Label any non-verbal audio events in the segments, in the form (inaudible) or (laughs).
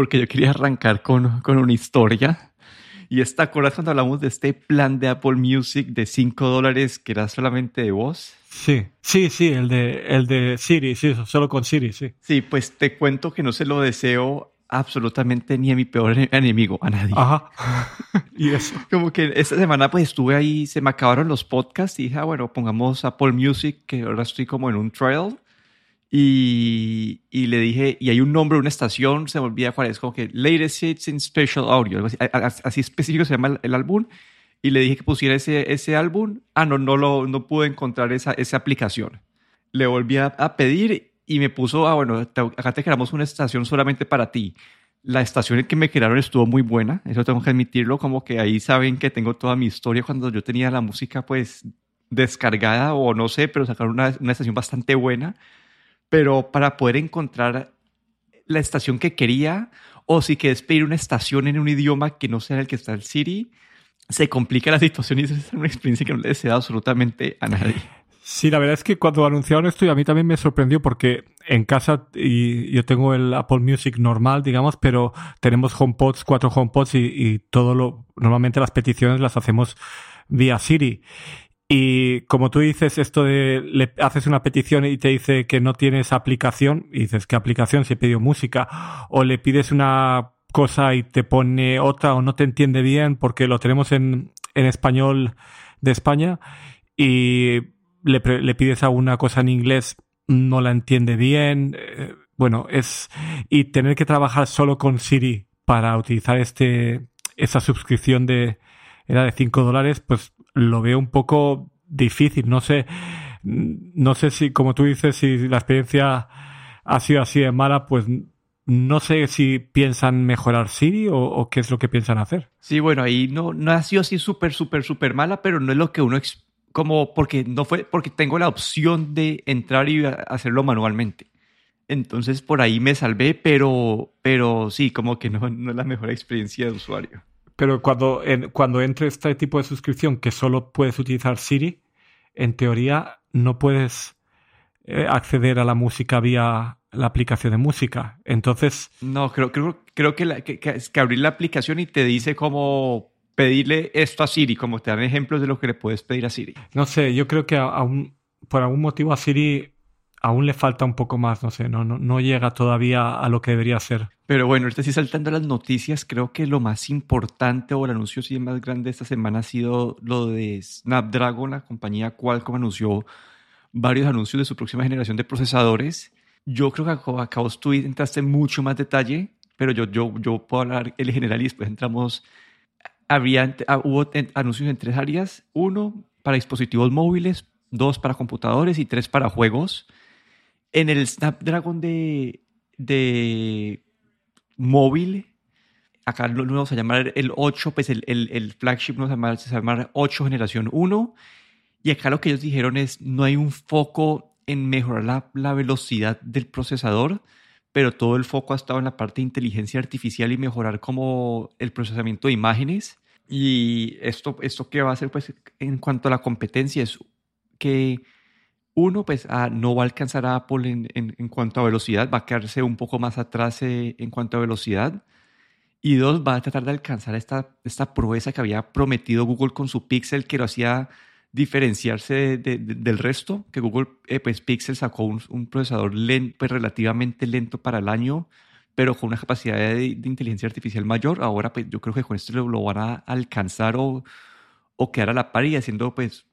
porque yo quería arrancar con, con una historia. Y esta, ¿acuerdas cuando hablamos de este plan de Apple Music de 5 dólares que era solamente de voz? Sí, sí, sí, el de, el de Siri, sí, solo con Siri, sí. Sí, pues te cuento que no se lo deseo absolutamente ni a mi peor enemigo, a nadie. Ajá. (laughs) y eso. Como que esta semana pues estuve ahí, se me acabaron los podcasts y dije, ah, bueno, pongamos Apple Music, que ahora estoy como en un trial. Y, y, le dije, y hay un nombre, una estación, se me olvida cuál es, como que Latest Hits in Special Audio, así, así, específico se llama el, álbum. Y le dije que pusiera ese, ese álbum. Ah, no, no, lo, no pude encontrar esa, esa aplicación. Le volví a, a pedir y me puso, ah, bueno, acá te creamos una estación solamente para ti. La estación que me crearon estuvo muy buena, eso tengo que admitirlo, como que ahí saben que tengo toda mi historia cuando yo tenía la música pues descargada o no sé, pero sacaron una, una estación bastante buena pero para poder encontrar la estación que quería o si quieres pedir una estación en un idioma que no sea el que está el Siri, se complica la situación y es una experiencia que no le deseo absolutamente a nadie. (laughs) Sí, la verdad es que cuando anunciaron esto, a mí también me sorprendió porque en casa y yo tengo el Apple Music normal, digamos, pero tenemos HomePods, cuatro HomePods y, y todo lo, normalmente las peticiones las hacemos vía Siri. Y como tú dices, esto de le haces una petición y te dice que no tienes aplicación, y dices, ¿qué aplicación? Si he pedido música, o le pides una cosa y te pone otra o no te entiende bien porque lo tenemos en, en español de España y le, le, pides a una cosa en inglés, no la entiende bien. Eh, bueno, es. Y tener que trabajar solo con Siri para utilizar este, esa suscripción de. Era de 5 dólares, pues lo veo un poco difícil. No sé, no sé si, como tú dices, si la experiencia ha sido así de mala, pues no sé si piensan mejorar Siri o, qué es lo que piensan hacer. Sí, bueno, ahí no, no ha sido así súper, súper, súper mala, pero no es lo que uno, como, porque no fue, porque tengo la opción de entrar y hacerlo manualmente. Entonces por ahí me salvé, pero, pero sí, como que no, no es la mejor experiencia de usuario. Pero cuando, cuando entre este tipo de suscripción que solo puedes utilizar Siri, en teoría no puedes eh, acceder a la música vía la aplicación de música. Entonces. No, creo, creo, creo que, que, que, abrir la aplicación y te dice cómo pedirle esto a Siri, como te dan ejemplos de lo que le puedes pedir a Siri. No sé, yo creo que aún, por algún motivo a Siri aún le falta un poco más, no sé, no, no, no llega todavía a lo que debería ser. Pero bueno, ahorita sí saltando las noticias, creo que lo más importante o el anuncio sí más grande esta semana ha sido lo de Snapdragon, la compañía Qualcomm anunció varios anuncios de su próxima generación de procesadores. Yo creo que acá tú entraste mucho más detalle, pero yo, yo, yo puedo hablar el general y después entramos. Había, ah, hubo anuncios en tres áreas. Uno, para dispositivos móviles, dos para computadores y tres para juegos. En el Snapdragon de, de móvil, acá lo, vamos a llamar el 8, pues el, el, el flagship nos va a llamar 8 generación 1. Y acá lo que ellos dijeron es, no hay un foco en mejorar la, la, velocidad del procesador, pero todo el foco ha estado en la parte de inteligencia artificial y mejorar como el procesamiento de imágenes. Y esto, esto que va a hacer pues en cuanto a la competencia es que uno, pues ah, no va a alcanzar a Apple en, cuanto a velocidad, va a quedarse un poco más atrás eh, en cuanto a velocidad. Y dos, va a tratar de alcanzar esta, esta proeza que había prometido Google con su Pixel, que lo hacía diferenciarse del resto, que Google, eh, pues Pixel sacó un, procesador pues, relativamente lento para el año, pero con una capacidad de, inteligencia artificial mayor. Ahora, pues yo creo que con esto lo, lo van a alcanzar o, o quedar a la par y haciendo pues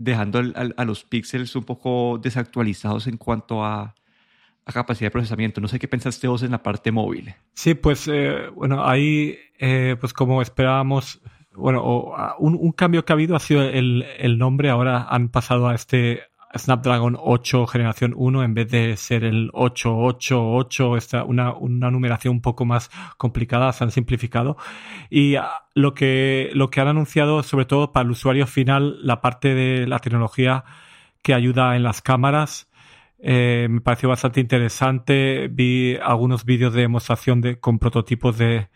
dejando a los píxeles un poco desactualizados en cuanto a, capacidad de procesamiento. No sé qué pensaste vos en la parte móvil. Sí, pues eh, bueno, ahí, eh, pues como esperábamos, bueno, un, un, cambio que ha habido ha sido el, el nombre. Ahora han pasado a este Snapdragon 8 generación 1 en vez de ser el 888, esta, una, una numeración un poco más complicada, se han simplificado. Y ah, lo que, lo que han anunciado, sobre todo para el usuario final, la parte de la tecnología que ayuda en las cámaras, eh, me pareció bastante interesante. Vi algunos vídeos de demostración de, con prototipos de,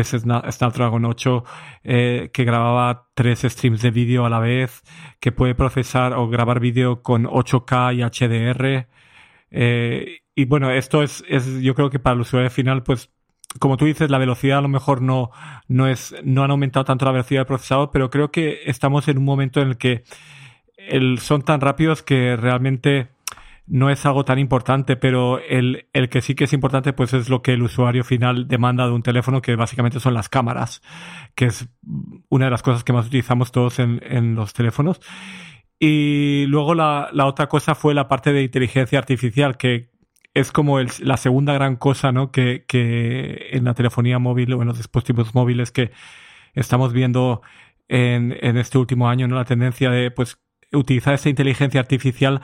de Snapdragon 8 eh, que grababa tres streams de vídeo a la vez, que puede procesar o grabar vídeo con 8K y HDR. Eh, y bueno, esto es, es, yo creo que para el usuario final, pues como tú dices, la velocidad a lo mejor no, no es, no han aumentado tanto la velocidad del procesador, pero creo que estamos en un momento en el que el, son tan rápidos que realmente no es algo tan importante, pero el, el, que sí que es importante pues es lo que el usuario final demanda de un teléfono, que básicamente son las cámaras, que es una de las cosas que más utilizamos todos en, en los teléfonos. Y luego la, la, otra cosa fue la parte de inteligencia artificial, que es como el, la segunda gran cosa ¿no? que, que en la telefonía móvil o en los dispositivos móviles que estamos viendo en, en este último año, ¿no? La tendencia de pues utilizar esta inteligencia artificial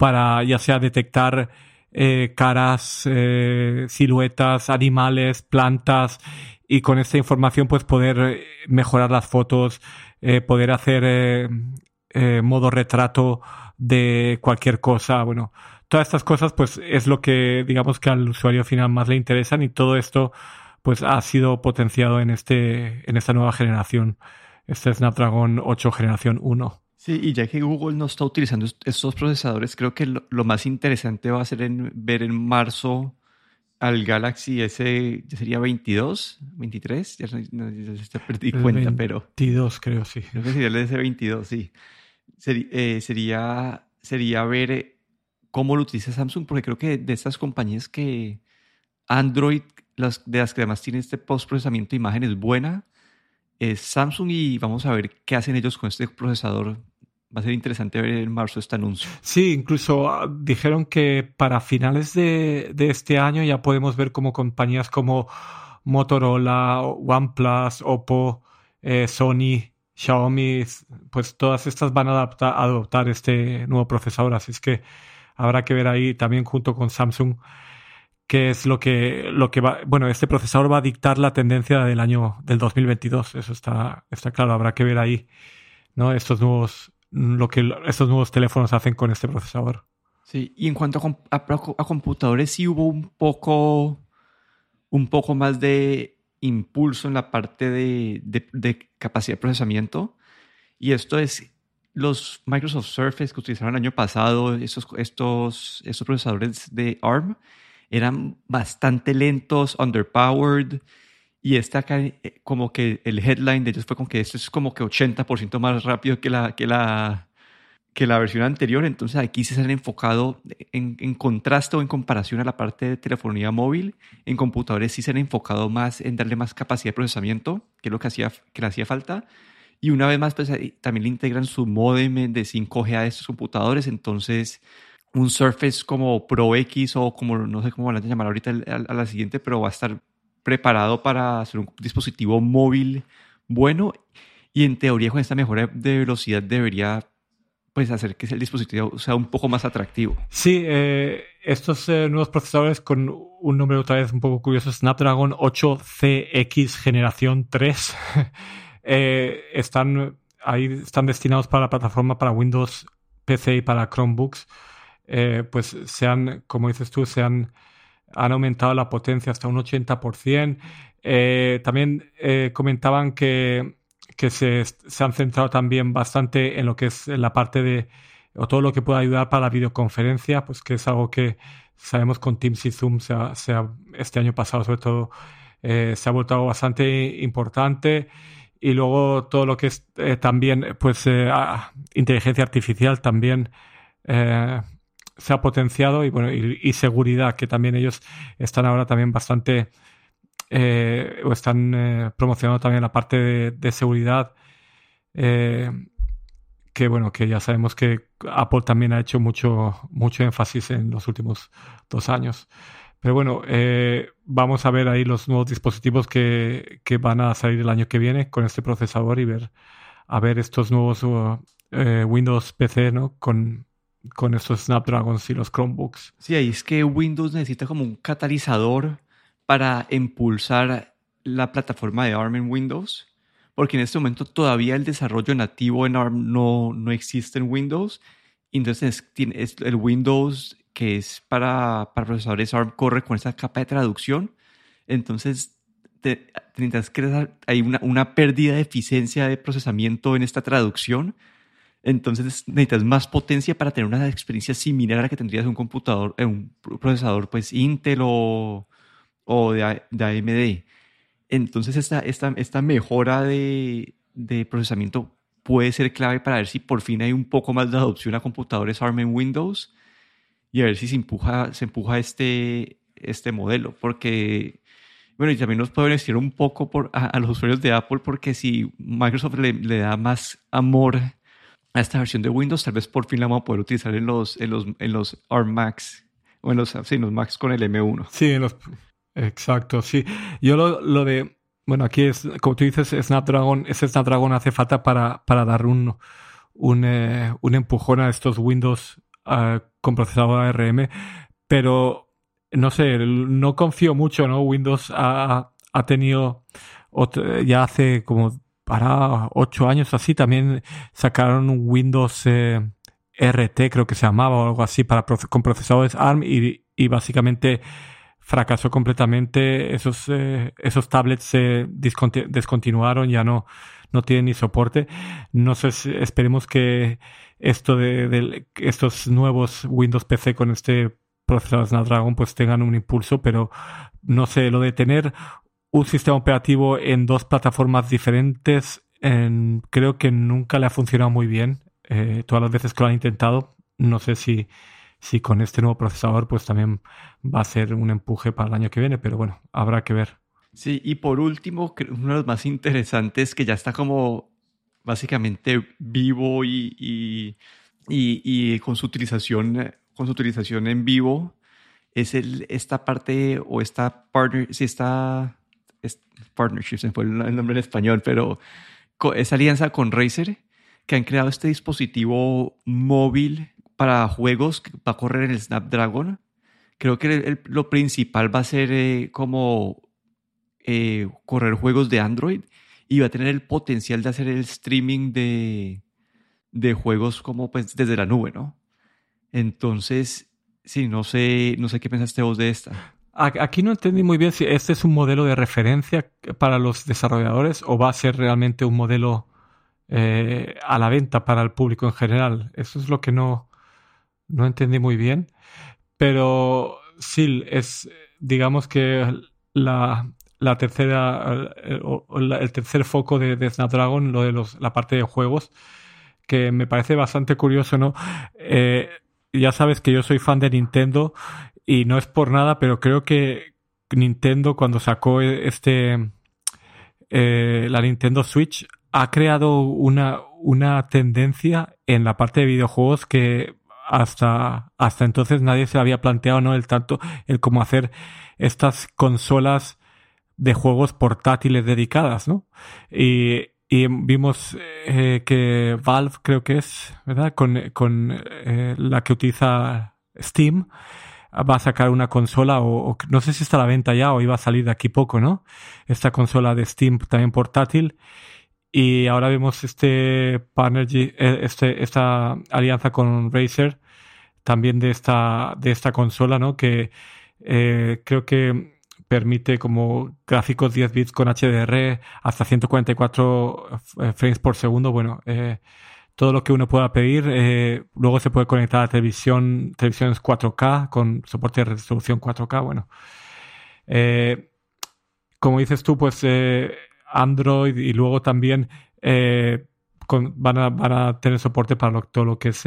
para ya sea detectar eh, caras, eh, siluetas, animales, plantas y con esta información pues poder eh, mejorar las fotos, eh, poder hacer eh, modo retrato de cualquier cosa, bueno, todas estas cosas pues es lo que digamos que al usuario final más le interesan y todo esto pues ha sido potenciado en este en esta nueva generación, este Snapdragon 8 generación 1. Sí, y ya que Google no está utilizando estos procesadores, creo que lo, lo más interesante va a ser en, ver en marzo al Galaxy S, ya sería 22, 23, ya, no, ya perdí cuenta, pero 22 creo, sí. creo que sería el S22, sí. Eh, sería, sería ver eh, cómo lo utiliza Samsung, porque creo que de estas compañías que Android, las, de las que además tiene este postprocesamiento de imágenes buena, es Samsung y vamos a ver qué hacen ellos con este procesador. Va a ser interesante ver en marzo este anuncio. Sí, incluso ah, dijeron que para finales de, de este año ya podemos ver como compañías como Motorola, OnePlus, Oppo, eh, Sony, Xiaomi, pues todas estas van a adaptar, adoptar este nuevo procesador. Así es que habrá que ver ahí también junto con Samsung qué es lo que, lo que va. Bueno, este procesador va a dictar la tendencia del año del 2022. Eso está, está claro. Habrá que ver ahí, ¿no? Estos nuevos, lo que estos nuevos teléfonos hacen con este procesador. Sí, y en cuanto a, com- a, a computadores, sí hubo un poco, un poco más de impulso en la parte de, de, de capacidad de procesamiento. Y esto es los Microsoft Surface que utilizaron el año pasado, estos, estos, estos procesadores de ARM, eran bastante lentos, underpowered. Y esta acá, eh, como que el headline de ellos fue como que esto es como que 80% más rápido que la, que la, que la versión anterior. Entonces aquí se han enfocado en, en, contraste o en comparación a la parte de telefonía móvil. En computadores sí se han enfocado más en darle más capacidad de procesamiento, que es lo que, hacía, que le hacía falta. Y una vez más, pues también le integran su modem de 5G a estos computadores. Entonces, un Surface como Pro X o como no sé cómo van a llamar ahorita a la siguiente, pero va a estar preparado para hacer un dispositivo móvil bueno. Y en teoría, con esta mejora de velocidad, debería pues hacer que el dispositivo sea un poco más atractivo. Sí, eh, estos eh, nuevos procesadores con un nombre otra vez un poco curioso, Snapdragon 8CX generación 3, (laughs) eh, están ahí están destinados para la plataforma para Windows PC y para Chromebooks. Pues se han, como dices tú, se han, aumentado la potencia hasta un 80%. también comentaban que que se, se, han centrado también bastante en lo que es la parte de, o todo lo que pueda ayudar para la videoconferencia, pues que es algo que sabemos con Teams y Zoom, se se este año pasado sobre todo, eh, se ha vuelto algo bastante importante. Y luego todo lo que es eh, también, pues, eh, inteligencia artificial también eh, se ha potenciado y, bueno, y, seguridad, que también ellos están ahora también bastante eh, o están eh, promocionando también la parte de, seguridad eh, que bueno que ya sabemos que Apple también ha hecho mucho mucho énfasis en los últimos dos años. Pero bueno vamos a ver ahí los nuevos dispositivos que, que, van a salir el año que viene con este procesador y ver a ver estos nuevos Windows PC no con con estos Snapdragons y los Chromebooks sí ahí es que Windows necesita como un catalizador para impulsar la plataforma de ARM en Windows, porque en este momento todavía el desarrollo nativo en ARM no, no existe en Windows. Entonces es, el Windows que es para, para procesadores ARM corre con esa capa de traducción. Entonces te, que hay una, una pérdida de eficiencia de procesamiento en esta traducción, entonces necesitas más potencia para tener una experiencia similar a la que tendrías en un computador, en un procesador pues Intel o, o de, de AMD. Entonces esta, esta, esta mejora de, de, procesamiento puede ser clave para ver si por fin hay un poco más de adopción a computadores ARM en Windows y a ver si se empuja, se empuja este, este modelo. Porque, bueno, y también nos puede beneficiar un poco por, a, los usuarios de Apple porque si Microsoft le, le da más amor a esta versión de Windows, tal vez por fin la vamos a poder utilizar en los, en los, en los ARM Macs o en los, sí, en los Macs con el M1. Sí, en los, exacto, sí. Yo lo, lo de, bueno, aquí es, como tú dices, Snapdragon, ese Snapdragon hace falta para, para dar un, un, eh, un empujón a estos Windows uh, con procesador ARM, pero no sé, no confío mucho, ¿no? Windows ha, ha tenido, ya hace como para ocho años así, también sacaron un Windows eh, RT, creo que se llamaba, o algo así, para, con procesadores ARM y, y básicamente fracasó completamente. Esos, eh, esos tablets se descontinuaron, ya no, no tienen ni soporte. No sé, esperemos que esto de, de, estos nuevos Windows PC con este procesador Snapdragon pues tengan un impulso, pero no sé, lo de tener un sistema operativo en dos plataformas diferentes, en, creo que nunca le ha funcionado muy bien. Eh, todas las veces que lo han intentado, no sé si, si con este nuevo procesador pues también va a ser un empuje para el año que viene, pero bueno, habrá que ver. Sí, y por último, uno de los más interesantes que ya está como básicamente vivo y, y, y, con su utilización con su utilización en vivo es el, esta parte o esta partner, si está partnership, se fue el nombre en español, pero esa alianza con Razer, que han creado este dispositivo móvil para juegos que va a correr en el Snapdragon. Creo que lo principal va a ser eh, como eh, correr juegos de Android y va a tener el potencial de hacer el streaming de, de juegos como pues desde la nube, ¿no? Entonces, sí, no sé, no sé qué pensaste vos de esta. Aquí no entendí muy bien si este es un modelo de referencia para los desarrolladores o va a ser realmente un modelo eh, a la venta para el público en general. Eso es lo que no, no entendí muy bien. Pero sí, es, digamos que la, la tercera, el, tercer foco de, de, Snapdragon, lo de los, la parte de juegos, que me parece bastante curioso, ¿no? Eh, ya sabes que yo soy fan de Nintendo y no es por nada, pero creo que Nintendo cuando sacó este eh, la Nintendo Switch ha creado una, una tendencia en la parte de videojuegos que hasta, hasta entonces nadie se había planteado, ¿no? El tanto, el cómo hacer estas consolas de juegos portátiles dedicadas, ¿no? Y, y vimos eh, que Valve, creo que es, ¿verdad? Con, con eh, la que utiliza Steam, va a sacar una consola o, no sé si está a la venta ya o iba a salir de aquí poco, ¿no? Esta consola de Steam también portátil. Y ahora vemos este partner, eh, este, esta alianza con Razer también de esta, de esta consola, ¿no? Que eh, creo que permite como gráficos 10 bits con HDR hasta 144 eh, frames por segundo. Bueno, eh, todo lo que uno pueda pedir. Eh, luego se puede conectar a televisión, televisiones 4K con soporte de resolución 4K. Bueno, eh, como dices tú, pues eh, Android y luego también van, a, van, a, tener soporte para todo lo que es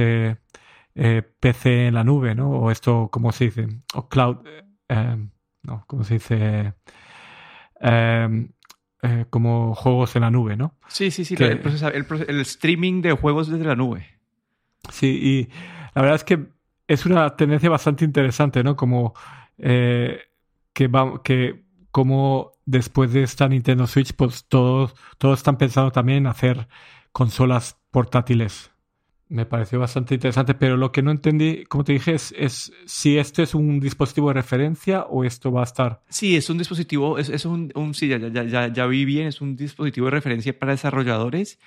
PC en la nube, ¿no? O esto, ¿cómo se dice? O cloud, no, ¿cómo se dice? Eh, como juegos en la nube, ¿no? Sí, sí, sí, el, el, streaming de juegos desde la nube. Sí, y la verdad es que es una tendencia bastante interesante, ¿no? Como eh, que, va, que como después de esta Nintendo Switch, pues todos, todos están pensando también en hacer consolas portátiles me pareció bastante interesante, pero lo que no entendí, como te dije, es, si este es un dispositivo de referencia o esto va a estar. Sí, es un dispositivo, es, es un, un, sí, ya, ya, ya, ya, vi bien, es un dispositivo de referencia para desarrolladores,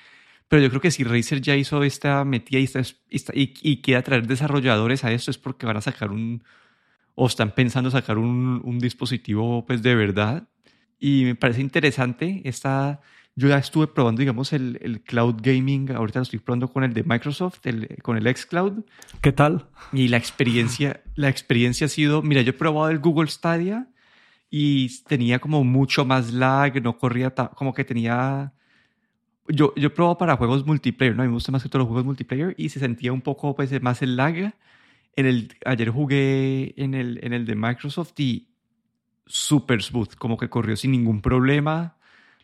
pero yo creo que si Razer ya hizo esta metida y, está, y, y quiere atraer desarrolladores a esto es porque van a sacar un, o están pensando sacar un, un dispositivo pues de verdad. Y me parece interesante esta yo ya estuve probando, digamos, el, el, cloud gaming, ahorita lo estoy probando con el de Microsoft, el, con el xCloud. ¿Qué tal? Y la experiencia, la experiencia ha sido, mira, yo he probado el Google Stadia y tenía como mucho más lag, no corría como que tenía... Yo, yo probado para juegos multiplayer, ¿no? A mí me gustan más que todos los juegos multiplayer y se sentía un poco pues, más el lag. En el, ayer jugué en el, en el de Microsoft y super smooth, como que corrió sin ningún problema.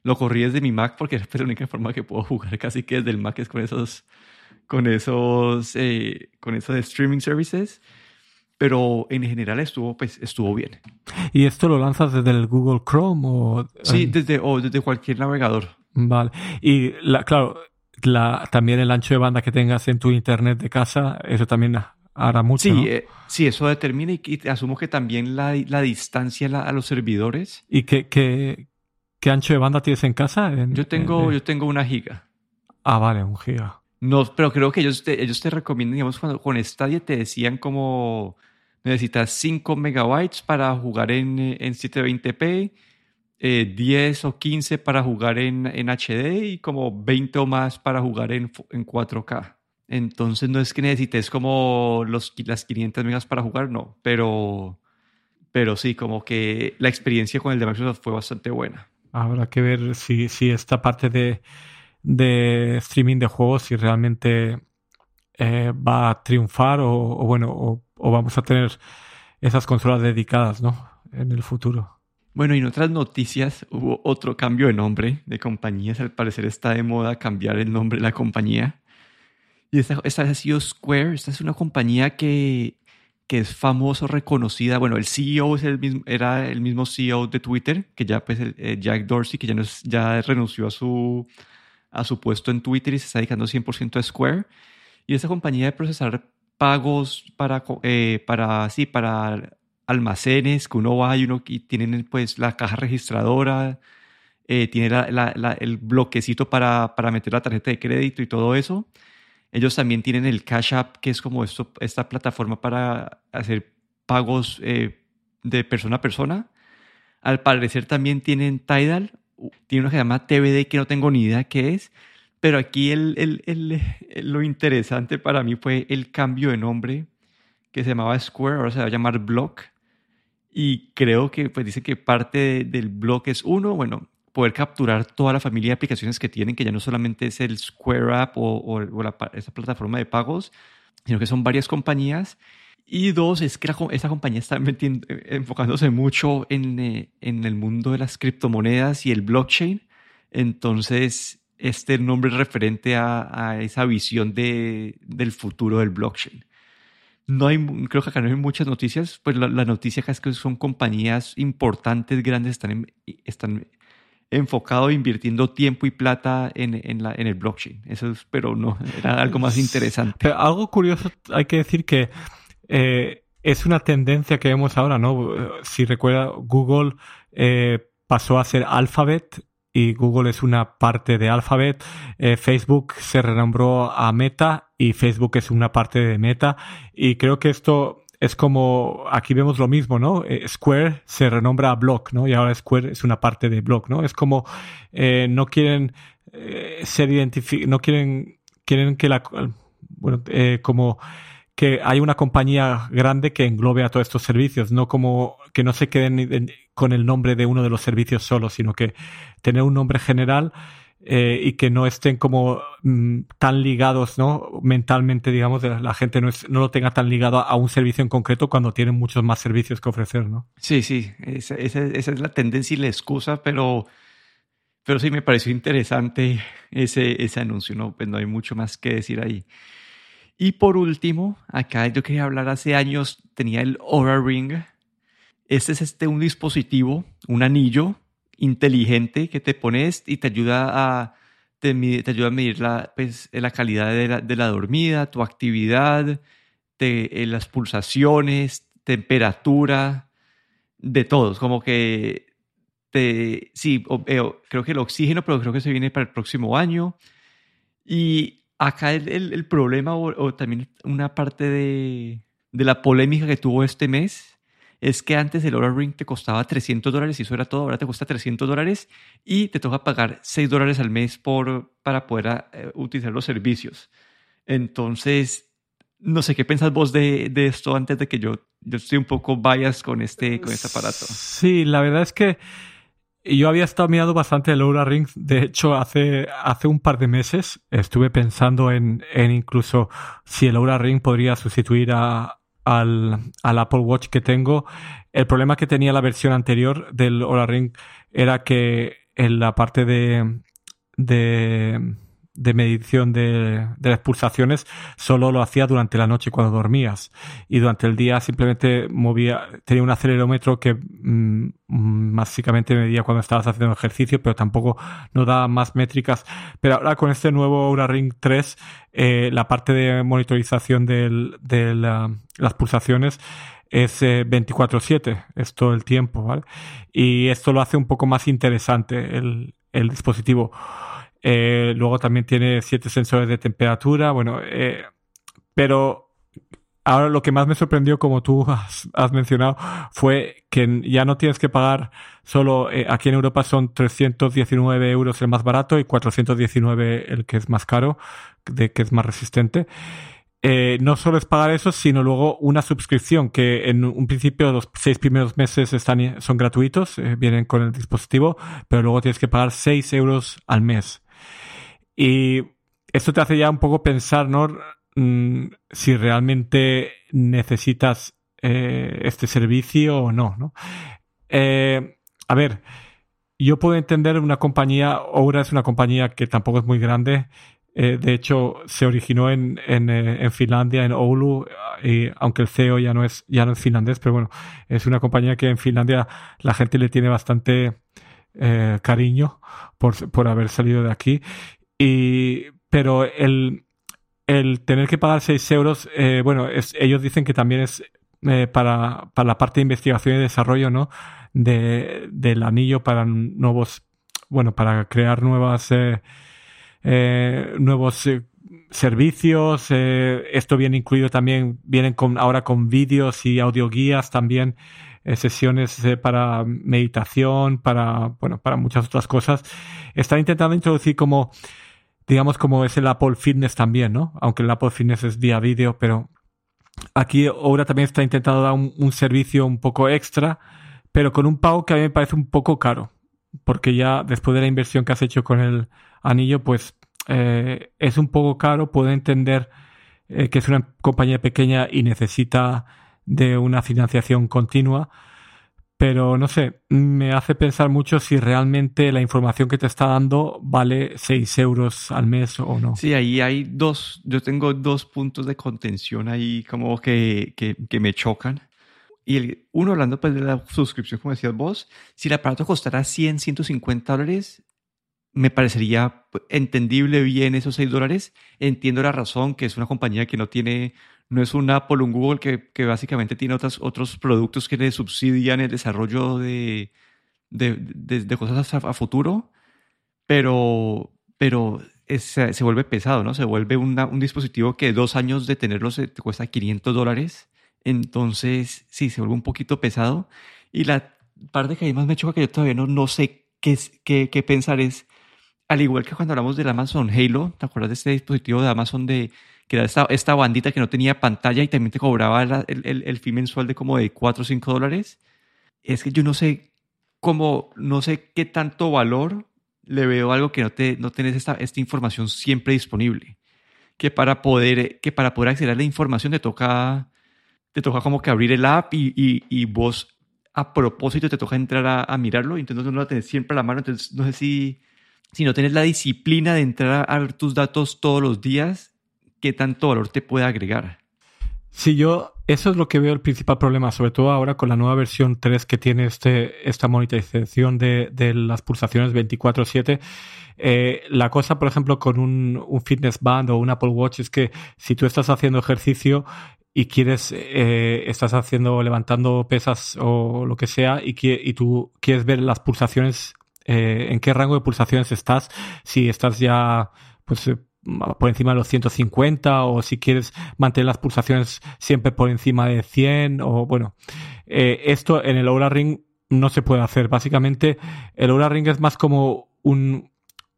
Lo corrí desde mi Mac porque es la única forma que puedo jugar casi que desde el Mac es con esos, con esos, eh, con esos streaming services pero en general estuvo, pues, estuvo bien. ¿Y esto lo lanzas desde el Google Chrome o...? Sí, desde, o desde cualquier navegador. Vale. Y, la, claro, la, también el ancho de banda que tengas en tu internet de casa, eso también hará mucho, Sí, eh, sí eso determina y, asumo que también la, la distancia a los servidores. ¿Y qué, qué, qué, ancho de banda tienes en casa? yo, tengo, yo tengo una giga. Ah, vale, un giga. No, pero creo que ellos te, ellos te recomiendan, digamos, cuando con Stadia te decían como necesitas 5 megabytes para jugar en, en 720p, 10 eh, o 15 para jugar en, en, HD y como 20 o más para jugar en, en 4K. Entonces no es que necesites como los, las 500 megas para jugar, no, pero, pero sí, como que la experiencia con el de Microsoft fue bastante buena. Habrá que ver si, si esta parte de, de streaming de juegos, si realmente eh, va a triunfar o, bueno, o vamos a tener esas consolas dedicadas, ¿no? En el futuro. Bueno, y en otras noticias hubo otro cambio de nombre de compañías. Al parecer está de moda cambiar el nombre de la compañía. Y esta, esta ha sido Square. Esta es una compañía que, que es famoso, reconocida. Bueno, el CEO es el mismo, era el mismo CEO de Twitter, que ya pues eh, Jack Dorsey, que ya, no ya renunció a su, a su puesto en Twitter y se está dedicando 100% a Square. Y esta compañía de procesar pagos para, eh, para, sí, para almacenes que uno va y uno y tienen pues la caja registradora, eh, tiene la, el bloquecito para, para, meter la tarjeta de crédito y todo eso. Ellos también tienen el Cash App, que es como esto, esta plataforma para hacer pagos eh, de persona a persona. Al parecer también tienen Tidal, tiene una que se llama TBD que no tengo ni idea qué es, pero aquí el, el, lo interesante para mí fue el cambio de nombre que se llamaba Square, ahora se va a llamar Block. Y creo que pues dice que parte del Block es uno, bueno, poder capturar toda la familia de aplicaciones que tienen, que ya no solamente es el Square App o, o, esa plataforma de pagos, sino que son varias compañías. Y dos, es que esta compañía está enfocándose mucho en, eh, en el mundo de las criptomonedas y el blockchain. Entonces, este nombre referente a, esa visión de, del futuro del blockchain. No hay, creo que acá no hay muchas noticias, pues la, noticia acá es que son compañías importantes, grandes, están, están enfocados, invirtiendo tiempo y plata en, en, la, en el blockchain. Eso es, pero no, era algo más interesante. algo curioso, hay que decir que eh, es una tendencia que vemos ahora, ¿no? Si recuerda, Google eh, pasó a ser Alphabet y Google es una parte de Alphabet. Eh, Facebook se renombró a Meta y Facebook es una parte de Meta. Y creo que esto es como, aquí vemos lo mismo, ¿no? Eh, Square se renombra a Block, ¿no? Y ahora Square es una parte de Block, ¿no? Es como, eh, no quieren ser identificados, no quieren, quieren que la, bueno, como, que hay una compañía grande que englobe a todos estos servicios, no como que no se queden con el nombre de uno de los servicios solo, sino que tener un nombre general eh, y que no estén como mm, tan ligados, ¿no? Mentalmente, digamos, la gente no, es, no lo tenga tan ligado a, un servicio en concreto cuando tienen muchos más servicios que ofrecer, ¿no? Sí, sí, esa, esa, esa es la tendencia y la excusa, pero, pero sí me pareció interesante ese, ese anuncio, ¿no? Pues no hay mucho más que decir ahí. Y por último, acá yo quería hablar hace años, tenía el Aura Ring. Este es este, un dispositivo, un anillo inteligente que te pones y te ayuda a, te, ayuda a medir la, pues, la calidad de la, de la, dormida, tu actividad, de, eh, las pulsaciones, temperatura, de todos. Como que, te, sí, eh, creo que el oxígeno, pero creo que se viene para el próximo año. Y acá el, el, problema o, también una parte de, de, la polémica que tuvo este mes es que antes el Aura Ring te costaba 300 dólares y eso era todo, ahora te cuesta 300 dólares y te toca pagar 6 dólares al mes por, para poder eh, utilizar los servicios. Entonces, no sé qué pensás vos de, de, esto antes de que yo yo estoy un poco bias con este, con este aparato. Sí, la verdad es que yo había estado mirando bastante el Oura Ring. De hecho, hace, hace un par de meses estuve pensando en, en incluso si el Oura Ring podría sustituir a, al, al Apple Watch que tengo. El problema que tenía la versión anterior del Oura Ring era que en la parte de, de de medición de, de, las pulsaciones solo lo hacía durante la noche cuando dormías y durante el día simplemente movía, tenía un acelerómetro que mm, básicamente medía cuando estabas haciendo ejercicio, pero tampoco no daba más métricas. Pero ahora con este nuevo Oura Ring 3, eh, la parte de monitorización del, de las pulsaciones es 24/7, eh, es todo el tiempo, ¿vale? Y esto lo hace un poco más interesante el, el dispositivo. Eh, luego también tiene siete sensores de temperatura. Bueno, eh, pero ahora lo que más me sorprendió, como tú (laughs) has, mencionado, fue que ya no tienes que pagar solo, eh, aquí en Europa son 319 euros el más barato y 419 el que es más caro, de que es más resistente. no solo es pagar eso, sino luego una suscripción que en un principio los seis primeros meses están, son gratuitos, vienen con el dispositivo, pero luego tienes que pagar 6 euros al mes. Y esto te hace ya un poco pensar, ¿no? Mm, si realmente necesitas eh, este servicio o no, ¿no? Eh, a ver, yo puedo entender una compañía, Oura es una compañía que tampoco es muy grande. Eh, de hecho, se originó en, en, en, Finlandia, en Oulu, y aunque el CEO ya no es ya no es finlandés, pero bueno, es una compañía que en Finlandia la gente le tiene bastante cariño por, por haber salido de aquí y, pero el, tener que pagar 6 euros, eh, bueno, es, ellos dicen que también es eh, para, para la parte de investigación y desarrollo, ¿no? De, del anillo para nuevos, bueno, para crear nuevas, eh, eh nuevos eh, servicios. esto viene incluido también, vienen con, ahora con vídeos y audioguías también. sesiones para meditación, para, bueno, para muchas otras cosas. Están intentando introducir como digamos como es el Apple Fitness también, ¿no? Aunque el Apple Fitness es vía vídeo, pero aquí ahora también está intentando dar un, servicio un poco extra, pero con un pago que a mí me parece un poco caro, porque ya después de la inversión que has hecho con el anillo, pues eh, es un poco caro, puedo entender eh, que es una compañía pequeña y necesita de una financiación continua, pero no sé, me hace pensar mucho si realmente la información que te está dando vale 6 euros al mes o no. Sí, ahí hay dos, yo tengo dos puntos de contención ahí como que, que, que me chocan. Y el, uno, hablando pues de la suscripción, como decías vos, si el aparato costara 100, 150 dólares, me parecería entendible bien esos 6 dólares. Entiendo la razón, que es una compañía que no tiene no es un Apple, un Google que, que básicamente tiene otros, otros productos que le subsidian el desarrollo de, de, de, cosas a, futuro, pero, pero se vuelve pesado, ¿no? Se vuelve un dispositivo que dos años de tenerlo se, te cuesta 500 dólares. Entonces, sí, se vuelve un poquito pesado. Y la parte que más me choca que yo todavía no, no sé qué, qué, qué pensar es, al igual que cuando hablamos del Amazon Halo, ¿te acuerdas de este dispositivo de Amazon de que era esta, esta bandita que no tenía pantalla y también te cobraba el, el, el fee mensual de como de 4 o 5 dólares. Es que yo no sé cómo, no sé qué tanto valor le veo algo que no, te, no tenés esta, esta información siempre disponible. Que para poder, que para poder acceder a la información te toca, te toca como que abrir el app y, y, y vos a propósito te toca entrar a, a mirarlo entonces no lo tenés siempre a la mano. Entonces no sé si, si no tienes la disciplina de entrar a ver tus datos todos los días, qué tanto valor te puede agregar. Sí, yo, eso es lo que veo el principal problema, sobre todo ahora con la nueva versión 3 que tiene este, esta monitorización de, las pulsaciones 24/7. Eh, la cosa, por ejemplo, con un, un, fitness band o un Apple Watch es que si tú estás haciendo ejercicio y quieres, eh, estás haciendo, levantando pesas o lo que sea y, y tú quieres ver las pulsaciones, eh, en qué rango de pulsaciones estás, si estás ya, pues, por encima de los 150 o si quieres mantener las pulsaciones siempre por encima de 100 o bueno, eh, esto en el Oura Ring no se puede hacer. Básicamente el Oura Ring es más como un,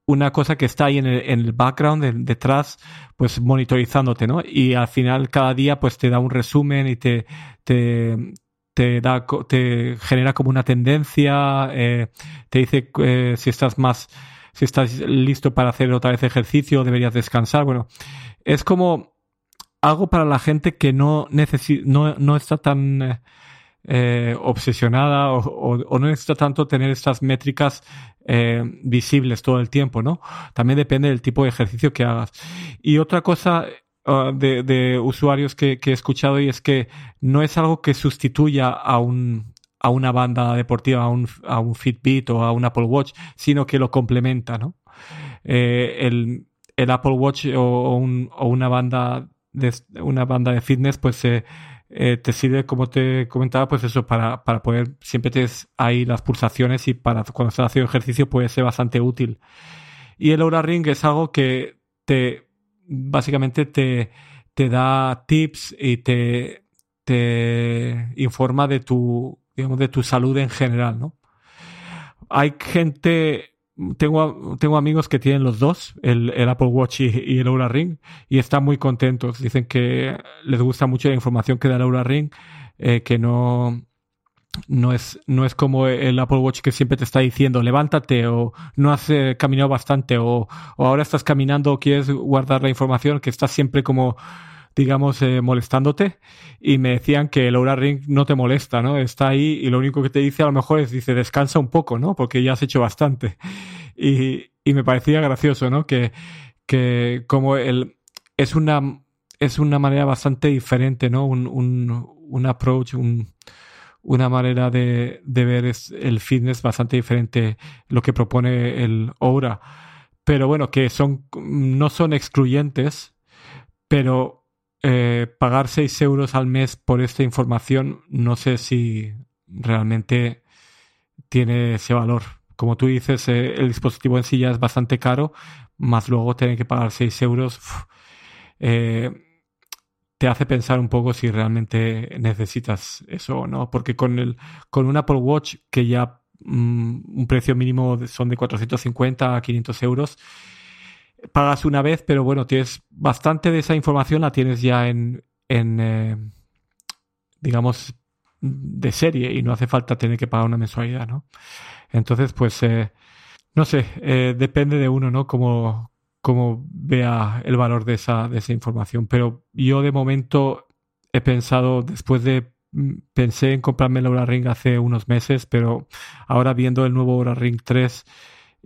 una cosa que está ahí en el, en el background, detrás, pues monitorizándote, ¿no? Y al final cada día pues te da un resumen y te, te, te da, te genera como una tendencia, eh, te dice eh, si estás más, si estás listo para hacer otra vez ejercicio, deberías descansar. Bueno, es como algo para la gente que no no, no está tan eh, obsesionada o, no necesita tanto tener estas métricas eh, visibles todo el tiempo, ¿no? También depende del tipo de ejercicio que hagas. Y otra cosa de, de, usuarios que, que, he escuchado y es que no es algo que sustituya a un a una banda deportiva, a un, a un Fitbit o a un Apple Watch, sino que lo complementa, ¿no? Eh, el, el, Apple Watch o, o, un, o, una banda de una banda de fitness, pues eh, eh, te sirve, como te comentaba, pues eso, para, para poder, siempre tienes ahí las pulsaciones y para cuando estás haciendo ejercicio puede ser bastante útil. Y el Aura Ring es algo que te, básicamente te, te da tips y te, te informa de tu, digamos, de tu salud en general, ¿no? Hay gente tengo, tengo amigos que tienen los dos, el, Apple Watch y, el Aura Ring, y están muy contentos. Dicen que les gusta mucho la información que da el Aura Ring, eh, que no, no es, no es como el Apple Watch que siempre te está diciendo levántate o no has eh, caminado bastante o, o, ahora estás caminando o quieres guardar la información, que estás siempre como digamos, eh, molestándote. Y me decían que el Aura Ring no te molesta, ¿no? Está ahí y lo único que te dice a lo mejor es, dice, descansa un poco, ¿no? Porque ya has hecho bastante. Y, y me parecía gracioso, ¿no? Que, que como el, es una, es una manera bastante diferente, ¿no? Un, un, un approach, un, una manera de, de ver el fitness bastante diferente lo que propone el Aura. Pero bueno, que son, no son excluyentes, pero eh, pagar 6 euros al mes por esta información, no sé si realmente tiene ese valor. Como tú dices, eh, el dispositivo en sí ya es bastante caro, más luego tener que pagar 6 euros eh, te hace pensar un poco si realmente necesitas eso o no. Porque con, el, con un Apple Watch que ya mm, un precio mínimo son de 450 a 500 euros, pagas una vez, pero bueno, tienes bastante de esa información la tienes ya en, en eh, digamos, de serie y no hace falta tener que pagar una mensualidad, ¿no? Entonces, pues, eh, no sé, eh, depende de uno, ¿no? Como, como vea el valor de esa, de esa información. Pero yo de momento he pensado, después de mm, pensé en comprarme el Aura Ring hace unos meses, pero ahora viendo el nuevo Aura Ring 3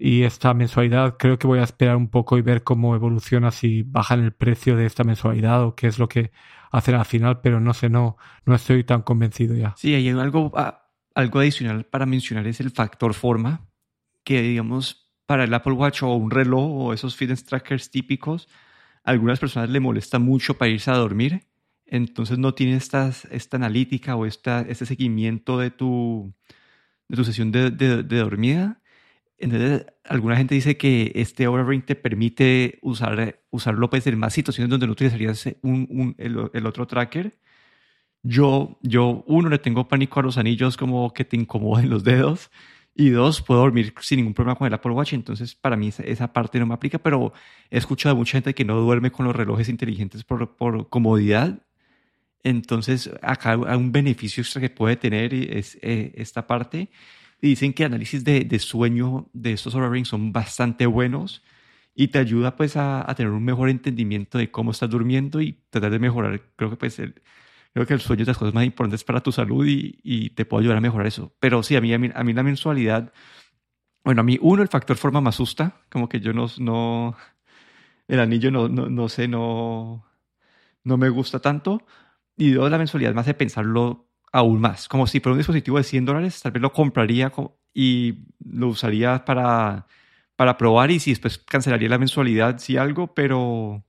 y esta mensualidad creo que voy a esperar un poco y ver cómo evoluciona si bajan el precio de esta mensualidad o qué es lo que hacen al final, pero no sé, no, no estoy tan convencido ya. Sí, hay algo, ah, algo adicional para mencionar es el factor forma, que digamos para el Apple Watch o un reloj o esos fitness trackers típicos, a algunas personas le molesta mucho para irse a dormir, entonces no tiene esta, esta analítica o esta, este seguimiento de tu, de tu sesión de, de, de dormida entonces, alguna gente dice que este Aura Ring te permite usar, usarlo pues, en más situaciones donde no utilizarías un, un, el, otro tracker. Yo, yo, uno, le tengo pánico a los anillos como que te incomoden los dedos. Y dos, puedo dormir sin ningún problema con el Apple Watch. Entonces, para mí esa, parte no me aplica. Pero he escuchado a mucha gente que no duerme con los relojes inteligentes por, por comodidad. Entonces, acá hay un beneficio extra que puede tener es, eh, esta parte. Y dicen que análisis de, de sueño de estos Aura Rings son bastante buenos y te ayuda pues a, a, tener un mejor entendimiento de cómo estás durmiendo y tratar de mejorar. Creo que pues el, creo que el sueño es de las cosas más importantes para tu salud y, y te puede ayudar a mejorar eso. Pero sí, a mí, a mí, a mí la mensualidad, bueno, a mí uno, el factor forma me asusta, como que yo no, no el anillo no, no, no sé, no, no me gusta tanto. Y dos, la mensualidad me hace pensarlo aún más. Como si por un dispositivo de 100 dólares, tal vez lo compraría y lo usaría para, para probar y si después cancelaría la mensualidad, si algo, pero,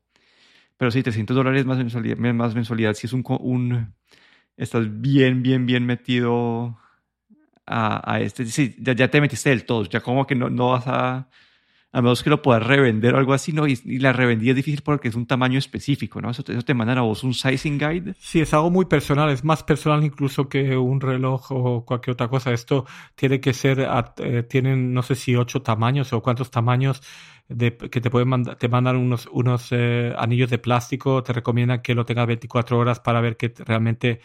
pero sí, 300 dólares más mensualidad, más mensualidad, si es un, un, estás bien, bien, bien metido a, a este, sí, ya, ya, te metiste del todo, ya como que no, no vas a, a menos que lo puedas revender o algo así, ¿no? Y, la revendida es difícil porque es un tamaño específico, ¿no? Eso te, mandan a vos un sizing guide. Sí, es algo muy personal, es más personal incluso que un reloj o cualquier otra cosa. Esto tiene que ser, eh, tienen no sé si ocho tamaños o cuántos tamaños que te pueden mandar, te mandan unos, unos eh, anillos de plástico, te recomiendan que lo tengas 24 horas para ver que realmente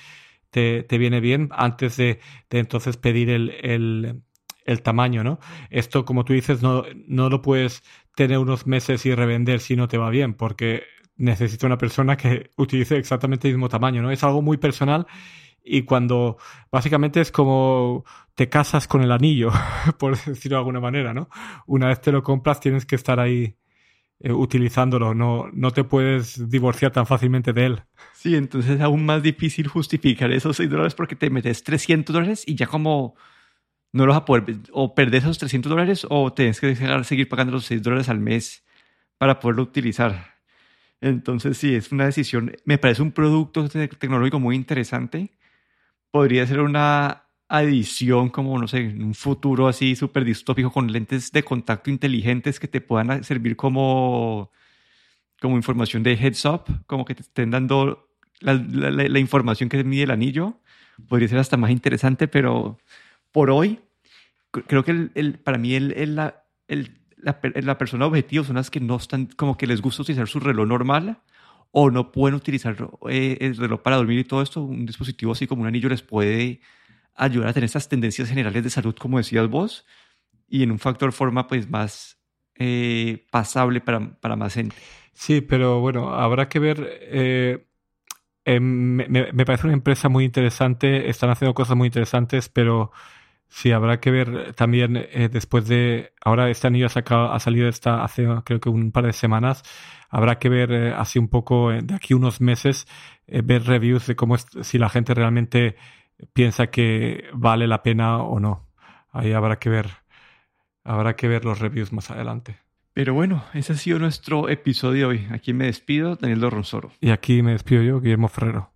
te, te viene bien antes de, de entonces pedir el, el el tamaño, ¿no? Esto, como tú dices, no, no lo puedes tener unos meses y revender si no te va bien, porque necesita una persona que (laughs) utilice exactamente el mismo tamaño, ¿no? Es algo muy personal y cuando básicamente es como te casas con el anillo, (laughs) por decirlo de alguna manera, ¿no? Una vez te lo compras tienes que estar ahí eh, utilizándolo, no, no te puedes divorciar tan fácilmente de él. Sí, entonces es aún más difícil justificar esos 6 dólares porque te metes 300 dólares y ya como no los vas a poder, o perder esos 300 dólares o tienes que dejar, seguir pagando los 6 dólares al mes para poderlo utilizar. Entonces, sí, es una decisión. Me parece un producto tecnológico muy interesante. Podría ser una adición, como no sé, un futuro así súper distópico con lentes de contacto inteligentes que te puedan servir como, como información de heads up, como que te estén dando la, la información que mide el anillo. Podría ser hasta más interesante, pero por hoy, creo que el, para mí el, la, la, persona objetivo son las que no están, como que les gusta utilizar su reloj normal o no pueden utilizar eh, el reloj para dormir y todo esto. Un dispositivo así como un anillo les puede ayudar a tener esas tendencias generales de salud, como decías vos, y en un factor forma pues más eh, pasable para, para, más gente. Sí, pero bueno, habrá que ver. Eh, me, me, parece una empresa muy interesante, están haciendo cosas muy interesantes, pero Sí, habrá que ver también eh, después de. Ahora este anillo ha, sacado, ha salido esta hace creo que un par de semanas. Habrá que ver eh, así un poco eh, de aquí unos meses, ver reviews de cómo es, si la gente realmente piensa que vale la pena o no. Ahí habrá que ver. Habrá que ver los reviews más adelante. Pero bueno, ese ha sido nuestro episodio de hoy. Aquí me despido, Daniel Dorronsoro. Y aquí me despido yo, Guillermo Ferrero.